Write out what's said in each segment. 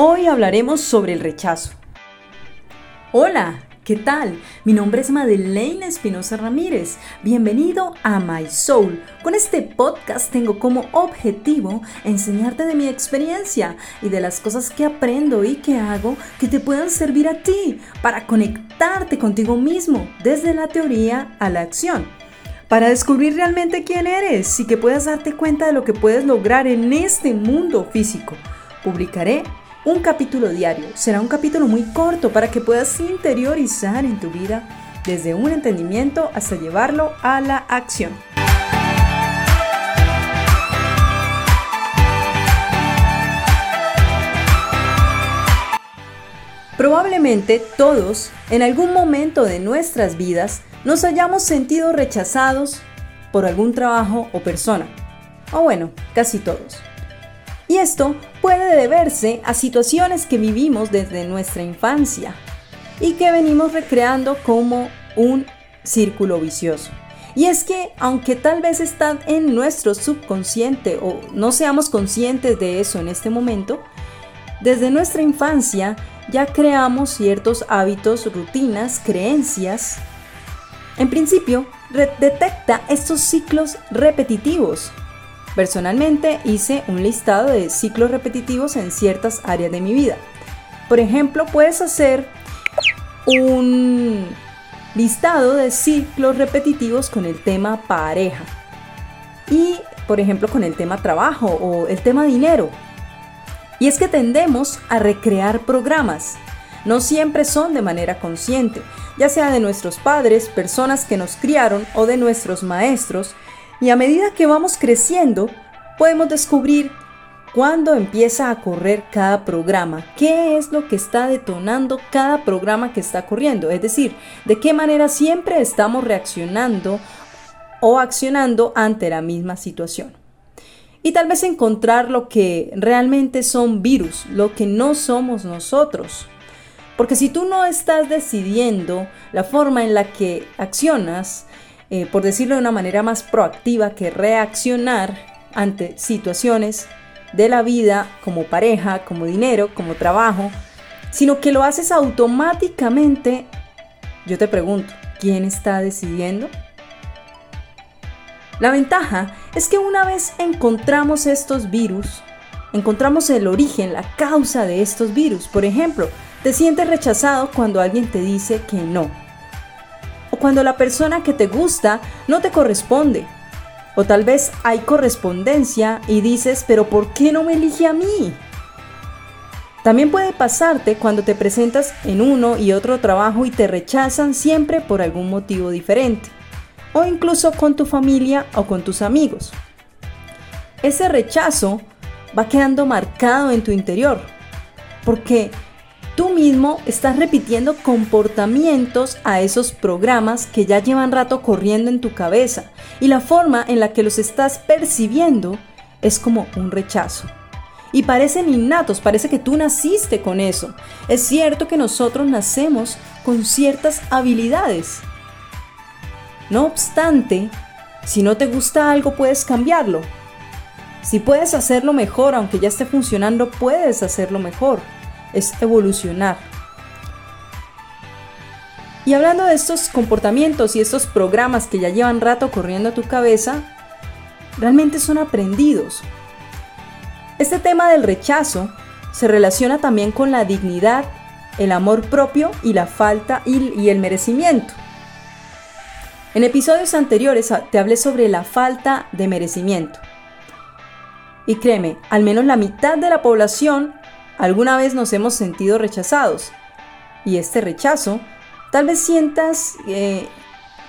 Hoy hablaremos sobre el rechazo. Hola, ¿qué tal? Mi nombre es Madeleine Espinosa Ramírez. Bienvenido a My Soul. Con este podcast tengo como objetivo enseñarte de mi experiencia y de las cosas que aprendo y que hago que te puedan servir a ti para conectarte contigo mismo desde la teoría a la acción para descubrir realmente quién eres y que puedas darte cuenta de lo que puedes lograr en este mundo físico. Publicaré un capítulo diario. Será un capítulo muy corto para que puedas interiorizar en tu vida desde un entendimiento hasta llevarlo a la acción. Probablemente todos, en algún momento de nuestras vidas, nos hayamos sentido rechazados por algún trabajo o persona. O bueno, casi todos. Y esto puede deberse a situaciones que vivimos desde nuestra infancia y que venimos recreando como un círculo vicioso. Y es que aunque tal vez están en nuestro subconsciente o no seamos conscientes de eso en este momento, desde nuestra infancia ya creamos ciertos hábitos, rutinas, creencias. En principio, detecta estos ciclos repetitivos Personalmente hice un listado de ciclos repetitivos en ciertas áreas de mi vida. Por ejemplo, puedes hacer un listado de ciclos repetitivos con el tema pareja y, por ejemplo, con el tema trabajo o el tema dinero. Y es que tendemos a recrear programas. No siempre son de manera consciente, ya sea de nuestros padres, personas que nos criaron o de nuestros maestros, y a medida que vamos creciendo, podemos descubrir cuándo empieza a correr cada programa, qué es lo que está detonando cada programa que está corriendo, es decir, de qué manera siempre estamos reaccionando o accionando ante la misma situación. Y tal vez encontrar lo que realmente son virus, lo que no somos nosotros. Porque si tú no estás decidiendo la forma en la que accionas, eh, por decirlo de una manera más proactiva que reaccionar ante situaciones de la vida como pareja, como dinero, como trabajo, sino que lo haces automáticamente, yo te pregunto, ¿quién está decidiendo? La ventaja es que una vez encontramos estos virus, encontramos el origen, la causa de estos virus. Por ejemplo, te sientes rechazado cuando alguien te dice que no cuando la persona que te gusta no te corresponde. O tal vez hay correspondencia y dices, pero ¿por qué no me elige a mí? También puede pasarte cuando te presentas en uno y otro trabajo y te rechazan siempre por algún motivo diferente. O incluso con tu familia o con tus amigos. Ese rechazo va quedando marcado en tu interior. Porque tú mismo estás repitiendo comportamientos a esos programas que ya llevan rato corriendo en tu cabeza y la forma en la que los estás percibiendo es como un rechazo. Y parecen innatos, parece que tú naciste con eso. Es cierto que nosotros nacemos con ciertas habilidades. No obstante, si no te gusta algo puedes cambiarlo. Si puedes hacerlo mejor, aunque ya esté funcionando, puedes hacerlo mejor es evolucionar. Y hablando de estos comportamientos y estos programas que ya llevan rato corriendo a tu cabeza, realmente son aprendidos. Este tema del rechazo se relaciona también con la dignidad, el amor propio y la falta y, el merecimiento. En episodios anteriores te hablé sobre la falta de merecimiento. Y créeme, al menos la mitad de la población Alguna vez nos hemos sentido rechazados y este rechazo tal vez sientas, eh,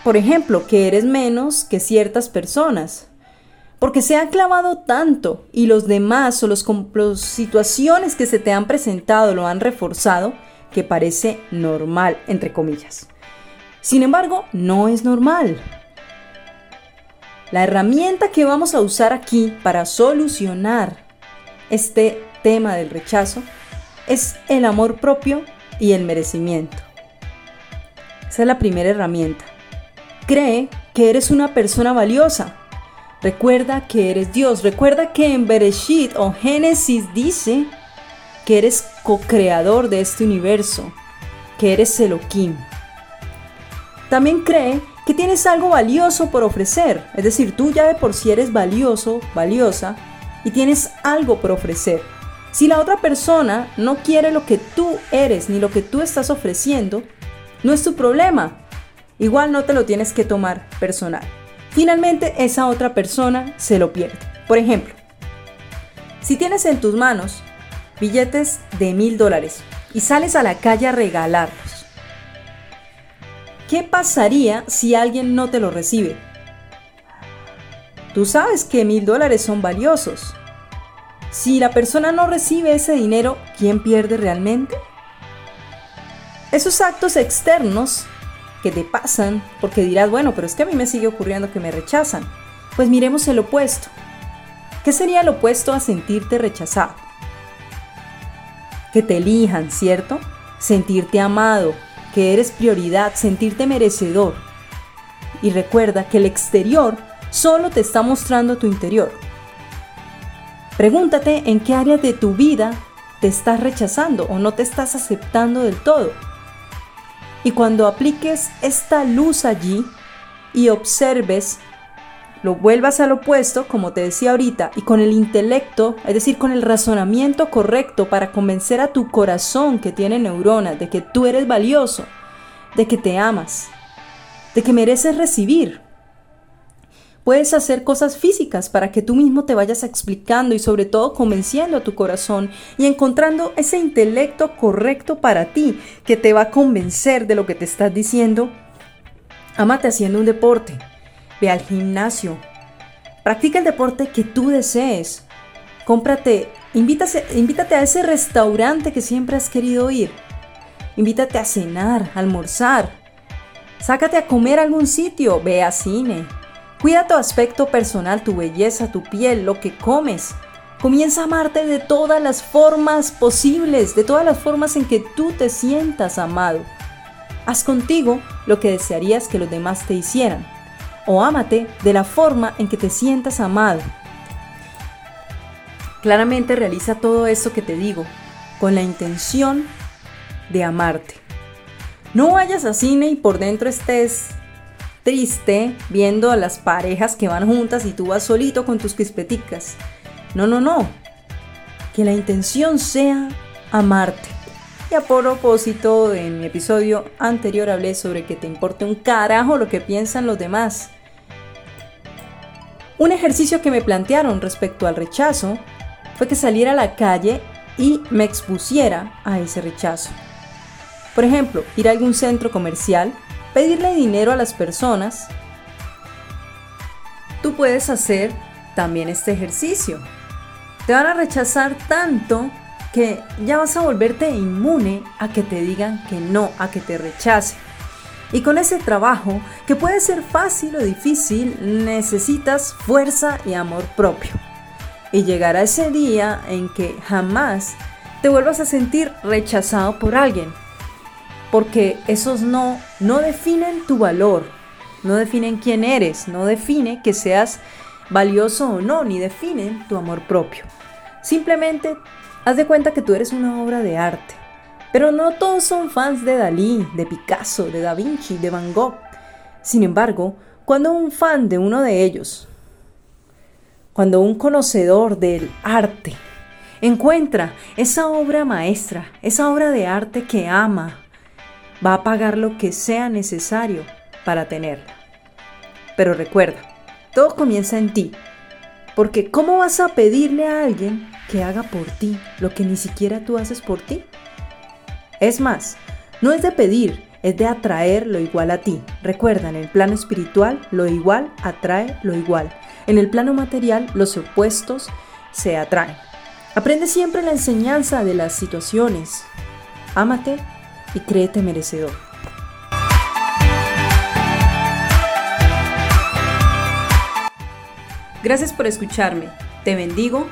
por ejemplo, que eres menos que ciertas personas. Porque se ha clavado tanto y los demás o las situaciones que se te han presentado lo han reforzado que parece normal, entre comillas. Sin embargo, no es normal. La herramienta que vamos a usar aquí para solucionar este tema del rechazo es el amor propio y el merecimiento. Esa es la primera herramienta. Cree que eres una persona valiosa. Recuerda que eres Dios. Recuerda que en Bereshit o Génesis dice que eres co-creador de este universo, que eres Elohim. También cree que tienes algo valioso por ofrecer, es decir, tú ya de por sí eres valioso, valiosa, y tienes algo por ofrecer. Si la otra persona no quiere lo que tú eres ni lo que tú estás ofreciendo, no es tu problema. Igual no te lo tienes que tomar personal. Finalmente esa otra persona se lo pierde. Por ejemplo, si tienes en tus manos billetes de mil dólares y sales a la calle a regalarlos, ¿qué pasaría si alguien no te lo recibe? Tú sabes que mil dólares son valiosos. Si la persona no recibe ese dinero, ¿quién pierde realmente? Esos actos externos que te pasan, porque dirás, bueno, pero es que a mí me sigue ocurriendo que me rechazan. Pues miremos el opuesto. ¿Qué sería el opuesto a sentirte rechazado? Que te elijan, ¿cierto? Sentirte amado, que eres prioridad, sentirte merecedor. Y recuerda que el exterior solo te está mostrando tu interior. Pregúntate en qué área de tu vida te estás rechazando o no te estás aceptando del todo. Y cuando apliques esta luz allí y observes, lo vuelvas al opuesto, como te decía ahorita, y con el intelecto, es decir, con el razonamiento correcto para convencer a tu corazón que tiene neuronas de que tú eres valioso, de que te amas, de que mereces recibir, Puedes hacer cosas físicas para que tú mismo te vayas explicando y sobre todo convenciendo a tu corazón y encontrando ese intelecto correcto para ti que te va a convencer de lo que te estás diciendo. Amate haciendo un deporte. Ve al gimnasio. Practica el deporte que tú desees. Cómprate, invítate, invítate a ese restaurante que siempre has querido ir. Invítate a cenar, almorzar. Sácate a comer a algún sitio. Ve a cine Cuida tu aspecto personal, tu belleza, tu piel, lo que comes. Comienza a amarte de todas las formas posibles, de todas las formas en que tú te sientas amado. Haz contigo lo que desearías que los demás te hicieran. O ámate de la forma en que te sientas amado. Claramente realiza todo esto que te digo con la intención de amarte. No vayas a cine y por dentro estés triste viendo a las parejas que van juntas y tú vas solito con tus crispeticas. No, no, no. Que la intención sea amarte. Y a propósito, en mi episodio anterior hablé sobre que te importe un carajo lo que piensan los demás. Un ejercicio que me plantearon respecto al rechazo fue que saliera a la calle y me expusiera a ese rechazo. Por ejemplo, ir a algún centro comercial pedirle dinero a las personas, tú puedes hacer también este ejercicio. Te van a rechazar tanto que ya vas a volverte inmune a que te digan que no, a que te rechacen. Y con ese trabajo, que puede ser fácil o difícil, necesitas fuerza y amor propio. Y llegará ese día en que jamás te vuelvas a sentir rechazado por alguien, porque esos no no definen tu valor, no definen quién eres, no define que seas valioso o no, ni definen tu amor propio. Simplemente haz de cuenta que tú eres una obra de arte. Pero no todos son fans de Dalí, de Picasso, de Da Vinci, de Van Gogh. Sin embargo, cuando un fan de uno de ellos, cuando un conocedor del arte encuentra esa obra maestra, esa obra de arte que ama, va a pagar lo que sea necesario para tenerla. Pero recuerda, todo comienza en ti, porque ¿cómo vas a pedirle a alguien que haga por ti lo que ni siquiera tú haces por ti? Es más, no es de pedir, es de atraer lo igual a ti. Recuerda, en el plano espiritual, lo igual atrae lo igual. En el plano material, los opuestos se atraen. Aprende siempre la enseñanza de las situaciones. Ámate y créete merecedor. Gracias por escucharme. Te bendigo.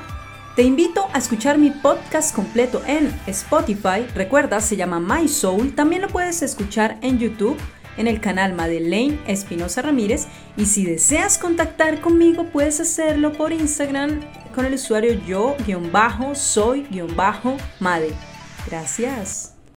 Te invito a escuchar mi podcast completo en Spotify. Recuerda, se llama My Soul. También lo puedes escuchar en YouTube en el canal Madeleine Espinosa Ramírez y si deseas contactar conmigo puedes hacerlo por Instagram con el usuario yo-soy-made. Gracias.